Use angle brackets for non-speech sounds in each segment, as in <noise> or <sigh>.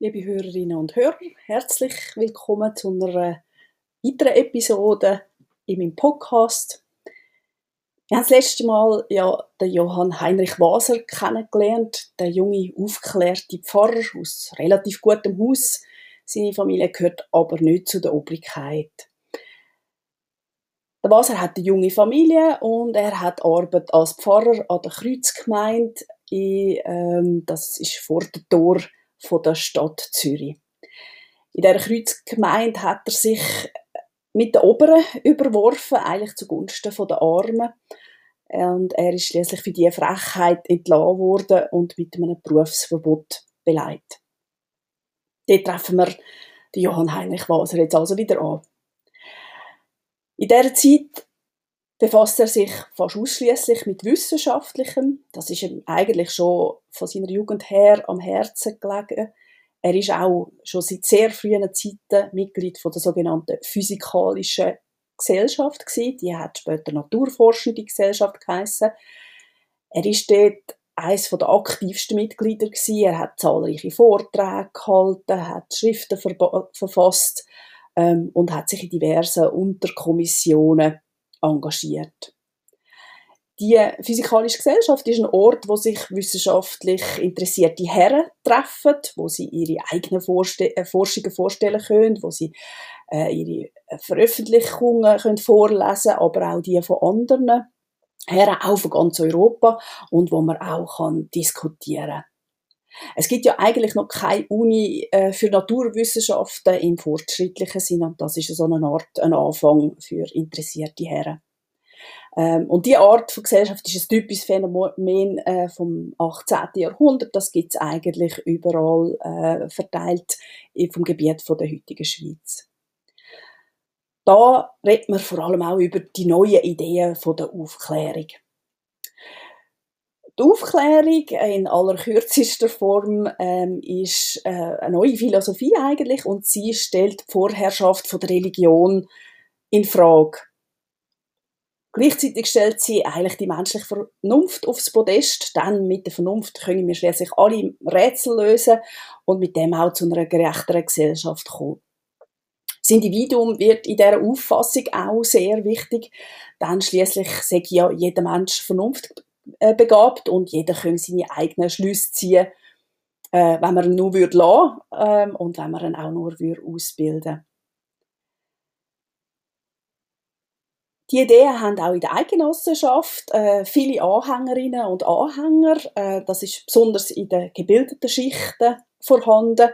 Liebe Hörerinnen und Hörer, herzlich willkommen zu einer weiteren Episode in meinem Podcast. Wir haben das letzte Mal ja den Johann Heinrich Waser kennengelernt, der junge, aufgeklärte Pfarrer aus relativ gutem Haus. Seine Familie gehört aber nicht zu der Obrigkeit. Der Waser hat eine junge Familie und er hat Arbeit als Pfarrer an der Kreuzgemeinde. Ähm, das ist vor dem Tor von der Stadt Zürich. In dieser Kreuzgemeinde hat er sich mit den Oberen überworfen, eigentlich zugunsten der Armen. Und er ist schließlich für diese Frechheit entlassen worden und mit einem Berufsverbot beleidigt. Dort treffen wir den Johann Heinrich Waser jetzt also wieder an. In dieser Zeit befasst er sich fast ausschließlich mit Wissenschaftlichem. Das ist ihm eigentlich schon von seiner Jugend her am Herzen gelegen. Er ist auch schon seit sehr frühen Zeiten Mitglied von der sogenannten Physikalischen Gesellschaft gewesen. Die hat später Naturforschende Gesellschaft geheißen. Er ist dort eines der aktivsten Mitglieder gewesen. Er hat zahlreiche Vorträge gehalten, hat Schriften verfasst ähm, und hat sich in diversen Unterkommissionen engagiert. Die Physikalische Gesellschaft ist ein Ort, wo sich wissenschaftlich interessierte Herren treffen, wo sie ihre eigenen Vorste äh, Forschungen vorstellen können, wo sie äh, ihre Veröffentlichungen können vorlesen aber auch die von anderen Herren, auch von ganz Europa und wo man auch kann diskutieren es gibt ja eigentlich noch keine Uni äh, für Naturwissenschaften im fortschrittlichen Sinn und das ist so eine Art ein Anfang für interessierte Herren. Ähm, und die Art von Gesellschaft ist ein typisches Phänomen äh, vom 18. Jahrhundert. Das gibt es eigentlich überall äh, verteilt vom Gebiet der heutigen Schweiz. Da redet man vor allem auch über die neuen Ideen der Aufklärung. Die Aufklärung in aller kürzester Form ähm, ist äh, eine neue Philosophie eigentlich und sie stellt die Vorherrschaft von der Religion in Frage. Gleichzeitig stellt sie eigentlich die menschliche Vernunft aufs Podest, denn mit der Vernunft können wir schließlich alle Rätsel lösen und mit dem auch zu einer gerechteren Gesellschaft kommen. Das Individuum wird in dieser Auffassung auch sehr wichtig, denn schließlich sagt ja jeder Mensch Vernunft äh, begabt und jeder kann seine eigenen Schlüsse ziehen, äh, wenn man ihn nur würde lassen, ähm, und wenn man ihn auch nur würde ausbilden Die Ideen haben auch in der Eidgenossenschaft äh, viele Anhängerinnen und Anhänger. Äh, das ist besonders in den gebildeten Schichten vorhanden.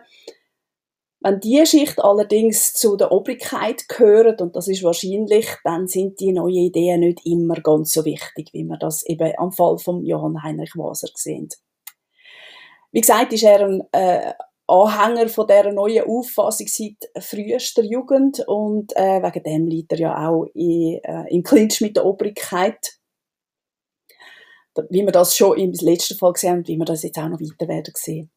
Wenn diese Schicht allerdings zu der Obrigkeit gehört, und das ist wahrscheinlich, dann sind die neuen Ideen nicht immer ganz so wichtig, wie wir das eben am Fall von Johann Heinrich Waser sehen. Wie gesagt, ist er ein äh, Anhänger von dieser neuen Auffassung seit frühester Jugend und äh, wegen dem liegt er ja auch in, äh, im Clinch mit der Obrigkeit. Wie wir das schon im letzten Fall gesehen haben, wie wir das jetzt auch noch weiter werden sehen.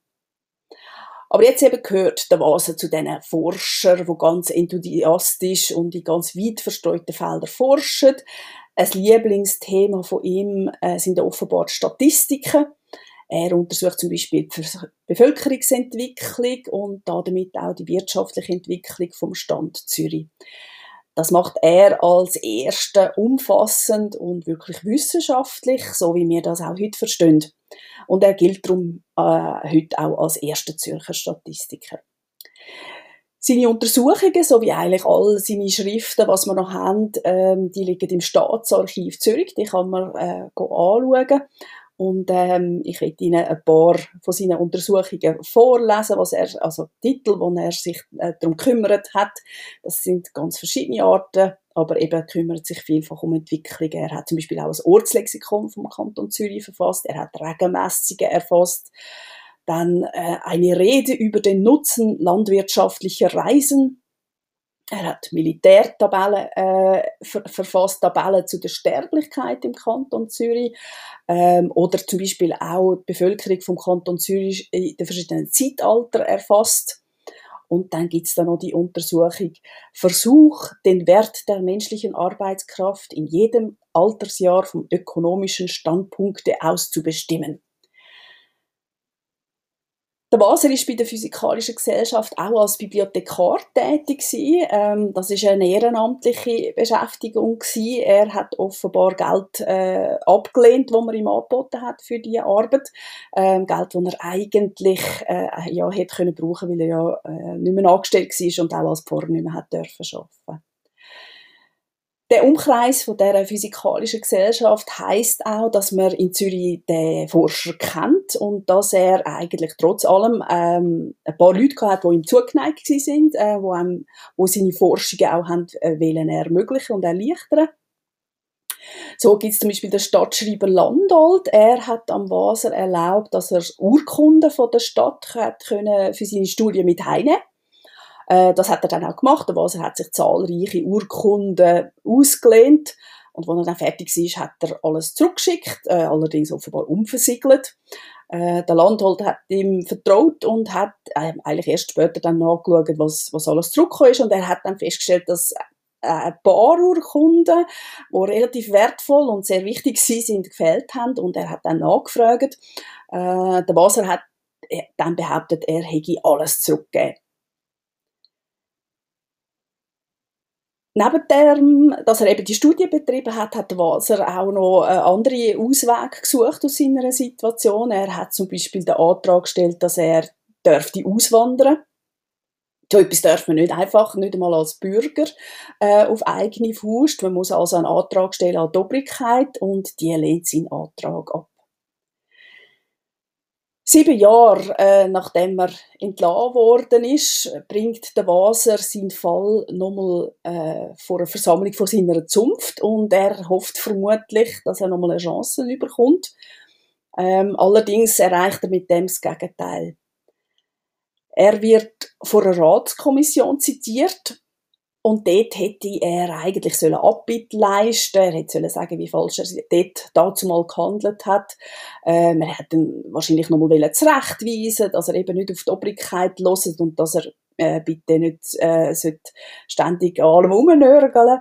Aber jetzt eben gehört der Vase zu diesen Forschern, die ganz enthusiastisch und in ganz weit verstreuten Feldern forschen. Ein Lieblingsthema von ihm äh, sind offenbar die Statistiken. Er untersucht zum Beispiel die Bevölkerungsentwicklung und damit auch die wirtschaftliche Entwicklung vom Stand Zürich. Das macht er als erster umfassend und wirklich wissenschaftlich, so wie wir das auch heute verstehen. Und er gilt darum äh, heute auch als erster Zürcher Statistiker. Seine Untersuchungen, so wie eigentlich all seine Schriften, was wir noch haben, ähm, die liegen im Staatsarchiv Zürich, die kann man äh, anschauen. Und ähm, ich werde Ihnen ein paar von seinen Untersuchungen vorlesen, was er, also Titel, wo er sich äh, darum kümmert hat. Das sind ganz verschiedene Arten, aber eben kümmert sich vielfach um Entwicklung. Er hat zum Beispiel auch ein Ortslexikon vom Kanton Zürich verfasst. Er hat Regenmessungen erfasst. Dann äh, eine Rede über den Nutzen landwirtschaftlicher Reisen er hat Militärtabellen äh, ver verfasst, Tabellen zu der Sterblichkeit im Kanton Zürich ähm, oder zum Beispiel auch die Bevölkerung vom Kanton Zürich in den verschiedenen Zeitaltern erfasst. Und dann gibt's da noch die Untersuchung Versuch, den Wert der menschlichen Arbeitskraft in jedem Altersjahr vom ökonomischen Standpunkte aus zu bestimmen. Der Waser war bei der Physikalischen Gesellschaft auch als Bibliothekar tätig. Ähm, das war eine ehrenamtliche Beschäftigung. Er hat offenbar Geld äh, abgelehnt, das man ihm angeboten hat für diese Arbeit. Ähm, Geld, das er eigentlich äh, ja, hätte können brauchen weil er ja äh, nicht mehr angestellt war und auch als Pfarrer nicht mehr hat dürfen arbeiten der Umkreis von der physikalischen Gesellschaft heißt auch, dass man in Zürich den Forscher kennt und dass er eigentlich trotz allem ähm, ein paar Leute hat, die ihm zugeneigt sind, äh, wo, einem, wo seine Forschungen auch haben äh, wollen ermöglichen und erleichtern. So gibt es zum Beispiel den Stadtschreiber Landolt. Er hat am Waser erlaubt, dass er Urkunden von der Stadt hat können für seine Studie mit heimnehmen äh, das hat er dann auch gemacht. Also er hat sich zahlreiche Urkunden ausgelehnt. Und als er dann fertig war, hat er alles zurückgeschickt, äh, allerdings offenbar unversiegelt. Äh, der Landhold hat ihm vertraut und hat äh, eigentlich erst später dann nachgeschaut, was, was alles zurückgekommen ist. Und er hat dann festgestellt, dass äh, ein paar Urkunden, die relativ wertvoll und sehr wichtig <laughs> sind, gefehlt haben. Und er hat dann nachgefragt. Äh, der Baser hat äh, dann behauptet, er hätte alles zurückgegeben. Neben dem, dass er eben die Studie betrieben hat, hat Waser auch noch andere Auswege gesucht aus seiner Situation. Er hat zum Beispiel den Antrag gestellt, dass er dürfte auswandern so etwas darf man nicht einfach, nicht einmal als Bürger, äh, auf eigene Faust. Man muss also einen Antrag stellen an die Obrigkeit und die lehnt seinen Antrag ab. Sieben Jahre äh, nachdem er entlassen worden ist, bringt der Waser seinen Fall nochmal äh, vor eine Versammlung von seiner Zunft und er hofft vermutlich, dass er nochmal eine Chance überkommt. Ähm, allerdings erreicht er mit dem das Gegenteil. Er wird vor einer Ratskommission zitiert und dort hätte er eigentlich sollen Abbitte leisten Er hätte sollen sagen, wie falsch er dort dazu mal gehandelt hat. Ähm, er hätte ihn wahrscheinlich noch mal zurechtweisen dass er eben nicht auf die Obrigkeit hört und dass er äh, bitte nicht äh, ständig an allem rumnörgeln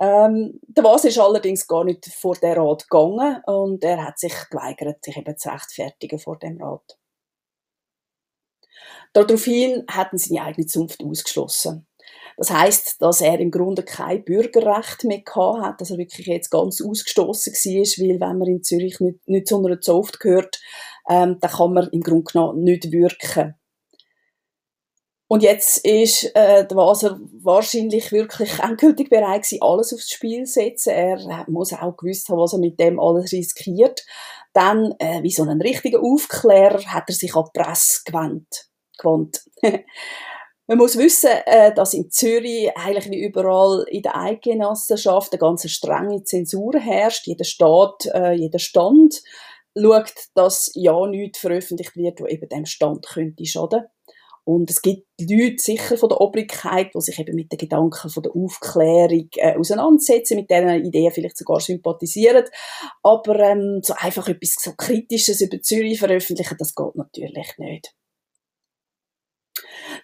ähm, der Was ist allerdings gar nicht vor der Rat gegangen und er hat sich geweigert, sich eben zu rechtfertigen vor dem Rat. Daraufhin hatten sie seine eigene Zunft ausgeschlossen. Das heißt, dass er im Grunde kein Bürgerrecht mehr hat, dass er wirklich jetzt ganz ausgestoßen war, weil wenn man in Zürich nicht, nicht zu einer Zoft gehört, ähm, dann kann man im Grunde genommen nicht wirken. Und jetzt ist äh, der Waser wahrscheinlich wirklich <laughs> endgültig bereit gewesen, alles aufs Spiel zu setzen. Er muss auch gewusst haben, was er mit dem alles riskiert. Dann, äh, wie so ein richtiger Aufklärer, hat er sich an die Presse gewandt. <laughs> gewandt. Man muss wissen, äh, dass in Zürich eigentlich wie überall in der Eidgenossenschaft eine ganz strenge Zensur herrscht. Jeder Staat, äh, jeder Stand schaut, dass ja nichts veröffentlicht wird, wo eben dem Stand könnte schaden. Und es gibt Leute sicher von der Obrigkeit, die sich eben mit den Gedanken von der Aufklärung äh, auseinandersetzen, mit deren Ideen vielleicht sogar sympathisieren. Aber ähm, so einfach etwas so Kritisches über Zürich veröffentlichen, das geht natürlich nicht.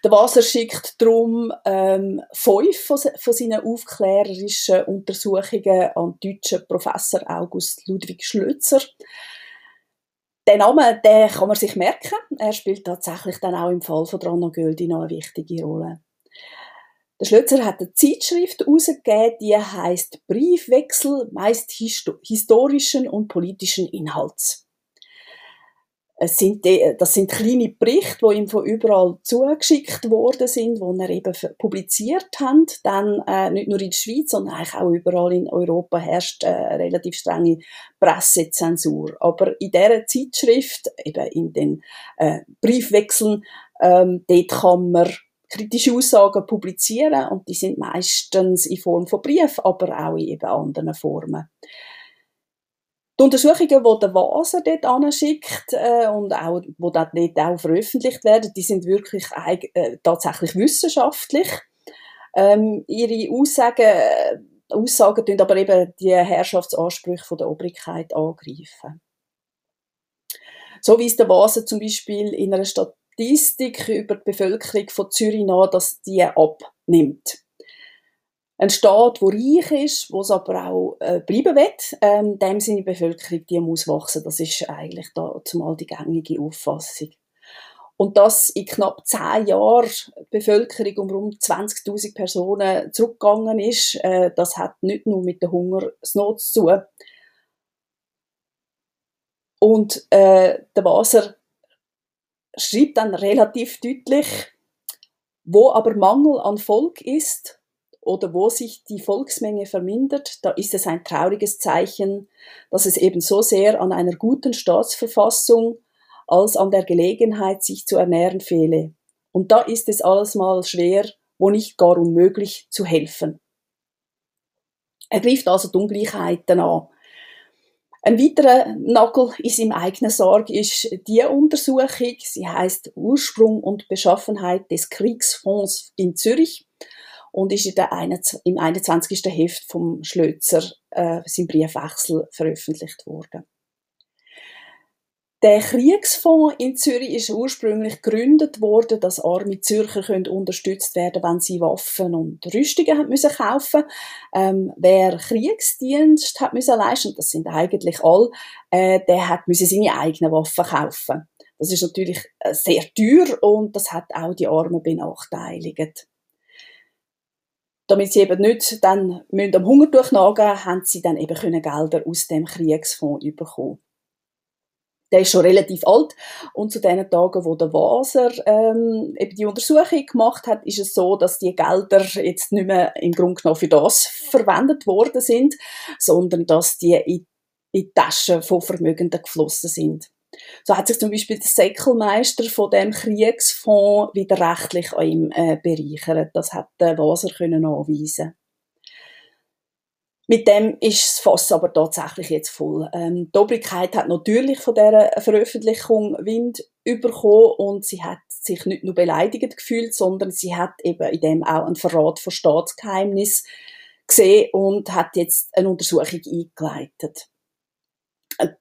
Der Wasser schickt darum ähm, fünf von, seinen aufklärerischen Untersuchungen an den deutschen Professor August Ludwig Schlözer. Den Namen den kann man sich merken. Er spielt tatsächlich dann auch im Fall von Drana Göldi noch eine wichtige Rolle. Der Schlözer hat eine Zeitschrift herausgegeben, die heißt Briefwechsel meist historischen und politischen Inhalts. Es sind, das sind kleine Berichte, die ihm von überall zugeschickt worden sind, die er eben publiziert hat. Dann äh, nicht nur in der Schweiz, sondern eigentlich auch überall in Europa herrscht äh, relativ strenge Pressezensur. Aber in dieser Zeitschrift, eben in den äh, Briefwechseln, ähm, dort kann man kritische Aussagen publizieren und die sind meistens in Form von Brief, aber auch in eben anderen Formen. Die Untersuchungen, die der Waser dort anschickt äh, und auch, die dort auch veröffentlicht werden, die sind wirklich äh, tatsächlich wissenschaftlich. Ähm, ihre Aussagen, Aussagen tun aber eben die Herrschaftsansprüche von der Obrigkeit angreifen. So weist der Waser zum Beispiel in einer Statistik über die Bevölkerung von Zürich nach, dass die abnimmt ein Staat, der reich ist, wo es aber auch äh, bleiben will, ähm, dem seine Bevölkerung, die muss wachsen. Das ist eigentlich da zumal die gängige Auffassung. Und dass in knapp zehn Jahren die Bevölkerung um rund 20.000 Personen zurückgegangen ist, äh, das hat nicht nur mit der Hungersnot zu tun. Und äh, der Waser schreibt dann relativ deutlich, wo aber Mangel an Volk ist oder wo sich die Volksmenge vermindert, da ist es ein trauriges Zeichen, dass es eben so sehr an einer guten Staatsverfassung als an der Gelegenheit, sich zu ernähren fehle. Und da ist es alles mal schwer, wo nicht gar unmöglich, zu helfen. Er greift also die Ungleichheiten an. Ein weiterer Nagel in seinem eigenen Sarg ist die Untersuchung. Sie heißt Ursprung und Beschaffenheit des Kriegsfonds in Zürich und ist in der im 21. Heft vom Schlözer äh, sein Briefwechsel veröffentlicht worden. Der Kriegsfonds in Zürich ist ursprünglich gegründet worden, dass arme Zürcher können unterstützt werden, wenn sie Waffen und Rüstungen haben müssen kaufen. Ähm, wer Kriegsdienst hat müssen leisten, das sind eigentlich alle, äh, der hat müssen seine eigenen Waffen kaufen. Das ist natürlich äh, sehr teuer und das hat auch die Armen benachteiligt. Damit sie eben nicht dann am Hunger durchnagen, haben sie dann eben können Gelder aus dem Kriegsfonds bekommen der ist schon relativ alt und zu den Tagen, wo der Waser ähm, eben die Untersuchung gemacht hat, ist es so, dass die Gelder jetzt nicht mehr im Grunde genommen für das verwendet worden sind, sondern dass die in, in die Taschen von Vermögenden geflossen sind. So hat sich zum Beispiel der Säckelmeister von dem Kriegsfonds wieder rechtlich an ihm äh, bereichert. Das hat der Waser können anweisen. Mit dem ist das Fass aber tatsächlich jetzt voll. Ähm, die Obrigkeit hat natürlich von dieser Veröffentlichung Wind bekommen und sie hat sich nicht nur beleidigt gefühlt, sondern sie hat eben in dem auch einen Verrat von Staatsgeheimnis gesehen und hat jetzt eine Untersuchung eingeleitet.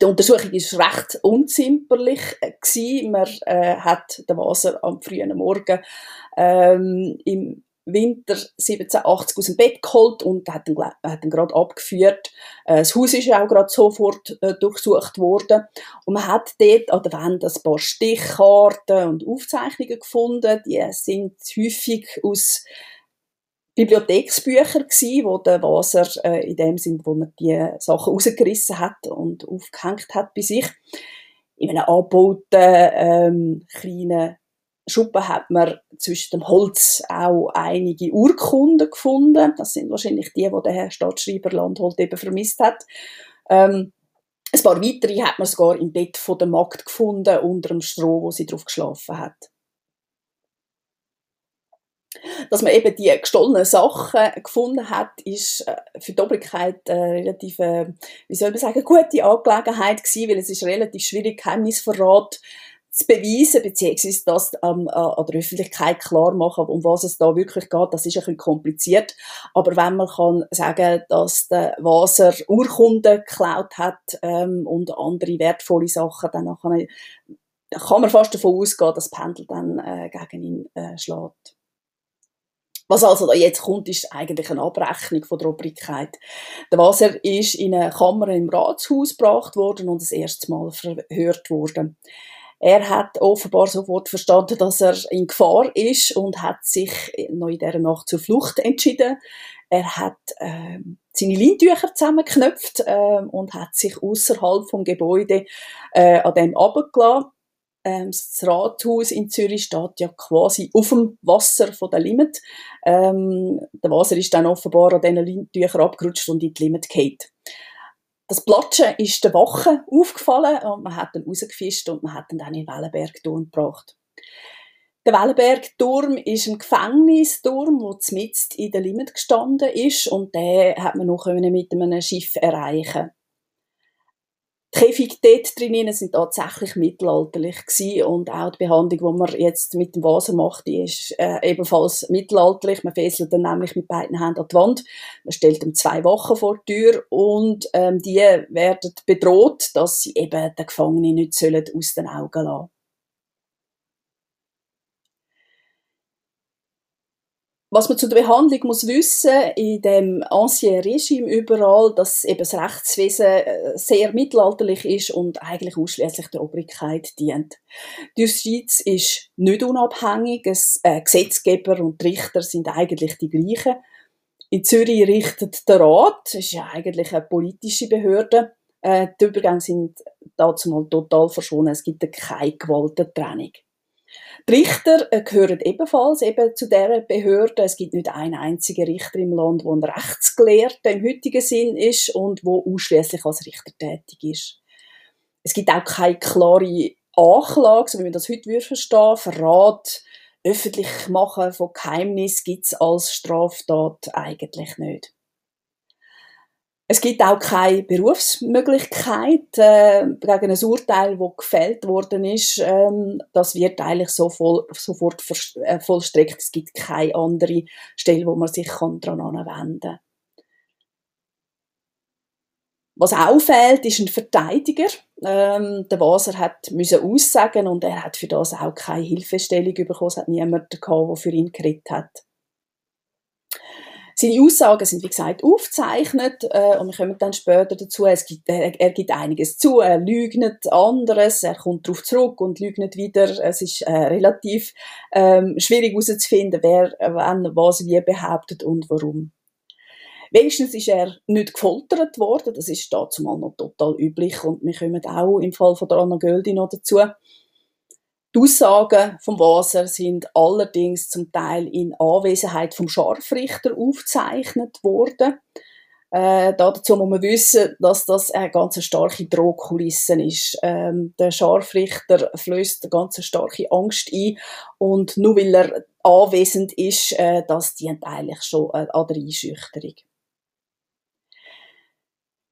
Die Untersuchung ist recht unzimperlich gewesen. Man äh, hat den Wasser am frühen Morgen ähm, im Winter 1780 aus dem Bett geholt und hat ihn, hat ihn gerade abgeführt. Äh, das Haus ist auch gerade sofort äh, durchsucht worden. Und man hat dort an der Wand ein paar Stichkarten und Aufzeichnungen gefunden. Die sind häufig aus Bibliotheksbücher gsi, wo der Waser äh, in dem Sinn, wo er die Sachen rausgerissen hat und aufgehängt hat bei sich. In einem angebauten ähm, kleinen Schuppen hat man zwischen dem Holz auch einige Urkunden gefunden. Das sind wahrscheinlich die, die der Herr Stadtschreiber Landholt eben vermisst hat. Ähm, ein paar weitere hat man sogar im Bett von der Magd gefunden, unter dem Stroh, wo sie drauf geschlafen hat. Dass man eben die gestohlenen Sachen gefunden hat, ist äh, für die Obrigkeit eine relativ, äh, wie soll man sagen, gute Angelegenheit gewesen, weil es ist relativ schwierig, Geheimnisverrat zu beweisen, beziehungsweise das ähm, an der Öffentlichkeit klar machen, um was es da wirklich geht, das ist ein bisschen kompliziert. Aber wenn man kann sagen, dass der Waser Urkunden geklaut hat ähm, und andere wertvolle Sachen, dann kann, kann man fast davon ausgehen, dass Pendel dann äh, gegen ihn äh, schlägt. Was also da jetzt kommt, ist eigentlich eine Abrechnung von der Obrigkeit. Der Waser ist in eine Kammer im Ratshaus gebracht worden und das erste Mal verhört worden. Er hat offenbar sofort verstanden, dass er in Gefahr ist und hat sich noch in dieser Nacht zur Flucht entschieden. Er hat äh, seine Lintücher zusammengeknöpft äh, und hat sich außerhalb vom Gebäude äh, an dem abgelassen. Ähm, das Rathaus in Zürich steht ja quasi auf dem Wasser von der Limit. Ähm, der Wasser ist dann offenbar an diesen Lintüchern abgerutscht und in die Limit gefallen. Das Platschen ist der Wache aufgefallen und man hat ihn rausgefischt und man hat ihn dann in den Wellenbergturm gebracht. Der Wellenbergturm ist ein Gefängnisturm, der mitten in der Limit gestanden ist und den hat man noch mit einem Schiff erreichen. Käfige dort drinnen sind tatsächlich mittelalterlich gewesen und auch die Behandlung, die man jetzt mit dem Wasser macht, die ist äh, ebenfalls mittelalterlich. Man fesselt dann nämlich mit beiden Händen an die Wand. Man stellt ihm zwei Wachen vor die Tür und ähm, die werden bedroht, dass sie eben den Gefangenen nicht sollen aus den Augen lassen was man zu der Behandlung muss wissen, in dem Ancien Regime überall, dass eben das Rechtswesen äh, sehr mittelalterlich ist und eigentlich ausschließlich der Obrigkeit dient. Die Justiz ist nicht unabhängig, es, äh, Gesetzgeber und Richter sind eigentlich die gleichen. In Zürich richtet der Rat, das ist ja eigentlich eine politische Behörde, äh, die Übergänge sind dazu mal total verschwunden, es gibt keine Gewaltentrennung. Die Richter äh, gehören ebenfalls eben zu dieser Behörde. Es gibt nicht einen einzigen Richter im Land, der ein Rechtsgelehrter im heutigen Sinn ist und wo ausschließlich als Richter tätig ist. Es gibt auch keine klare Anklage, so wie man das heute verstehen Verrat, öffentlich machen von Geheimnis gibt es als Straftat eigentlich nicht. Es gibt auch keine Berufsmöglichkeit äh, gegen ein Urteil, das gefällt worden ist. Ähm, das wird eigentlich so voll, sofort äh, vollstreckt. Es gibt keine andere Stelle, wo man sich daran wenden kann. Was auffällt, ist ein Verteidiger. Ähm, der Waser hat müssen aussagen und er hat für das auch keine Hilfestellung bekommen. Es hat niemand gehabt, der für ihn geredet hat. Seine Aussagen sind, wie gesagt, aufgezeichnet äh, und wir kommen dann später dazu. Es gibt, er, er gibt einiges zu, er lügnet anderes, er kommt darauf zurück und lügnet wieder. Es ist äh, relativ ähm, schwierig herauszufinden, wer wann was wie behauptet und warum. Wenigstens ist er nicht gefoltert worden, das ist dazu mal noch total üblich und wir kommen auch im Fall von der Anna Göldi noch dazu. Die Aussagen vom Waser sind allerdings zum Teil in Anwesenheit vom Scharfrichter aufgezeichnet worden. Äh, dazu muss man wissen, dass das eine ganz starke Drohkulisse ist. Ähm, der Scharfrichter flößt eine ganz starke Angst ein und nur weil er anwesend ist, äh, das dient eigentlich schon äh, an der Einschüchterung.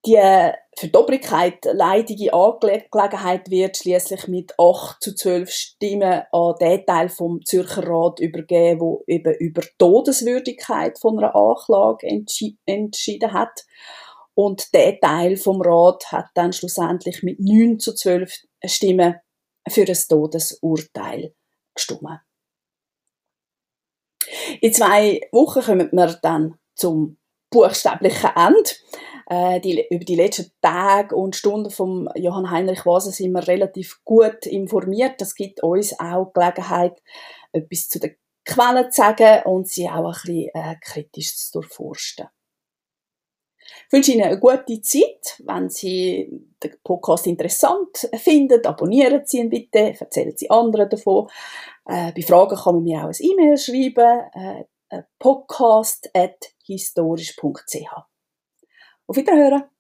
Die für die Obrigkeit leidige Angelegenheit wird schließlich mit 8 zu 12 Stimmen an den Teil vom Zürcher Rat übergeben, wo eben über die Todeswürdigkeit von einer Anklage entschi entschieden hat. Und der Teil vom Rat hat dann schlussendlich mit 9 zu 12 Stimmen für ein Todesurteil gestimmt. In zwei Wochen kommen wir dann zum buchstäblichen Ende. Äh, die, über die letzten Tage und Stunden von Johann Heinrich Waser sind wir relativ gut informiert. Das gibt uns auch Gelegenheit, etwas zu den Quellen zu sagen und sie auch ein bisschen äh, kritisch zu durchforsten. Ich wünsche Ihnen eine gute Zeit. Wenn Sie den Podcast interessant finden, abonnieren Sie ihn bitte, erzählen Sie anderen davon. Äh, bei Fragen kann man mir auch ein E-Mail schreiben, äh, podcast.historisch.ch. Auf Wiederhören!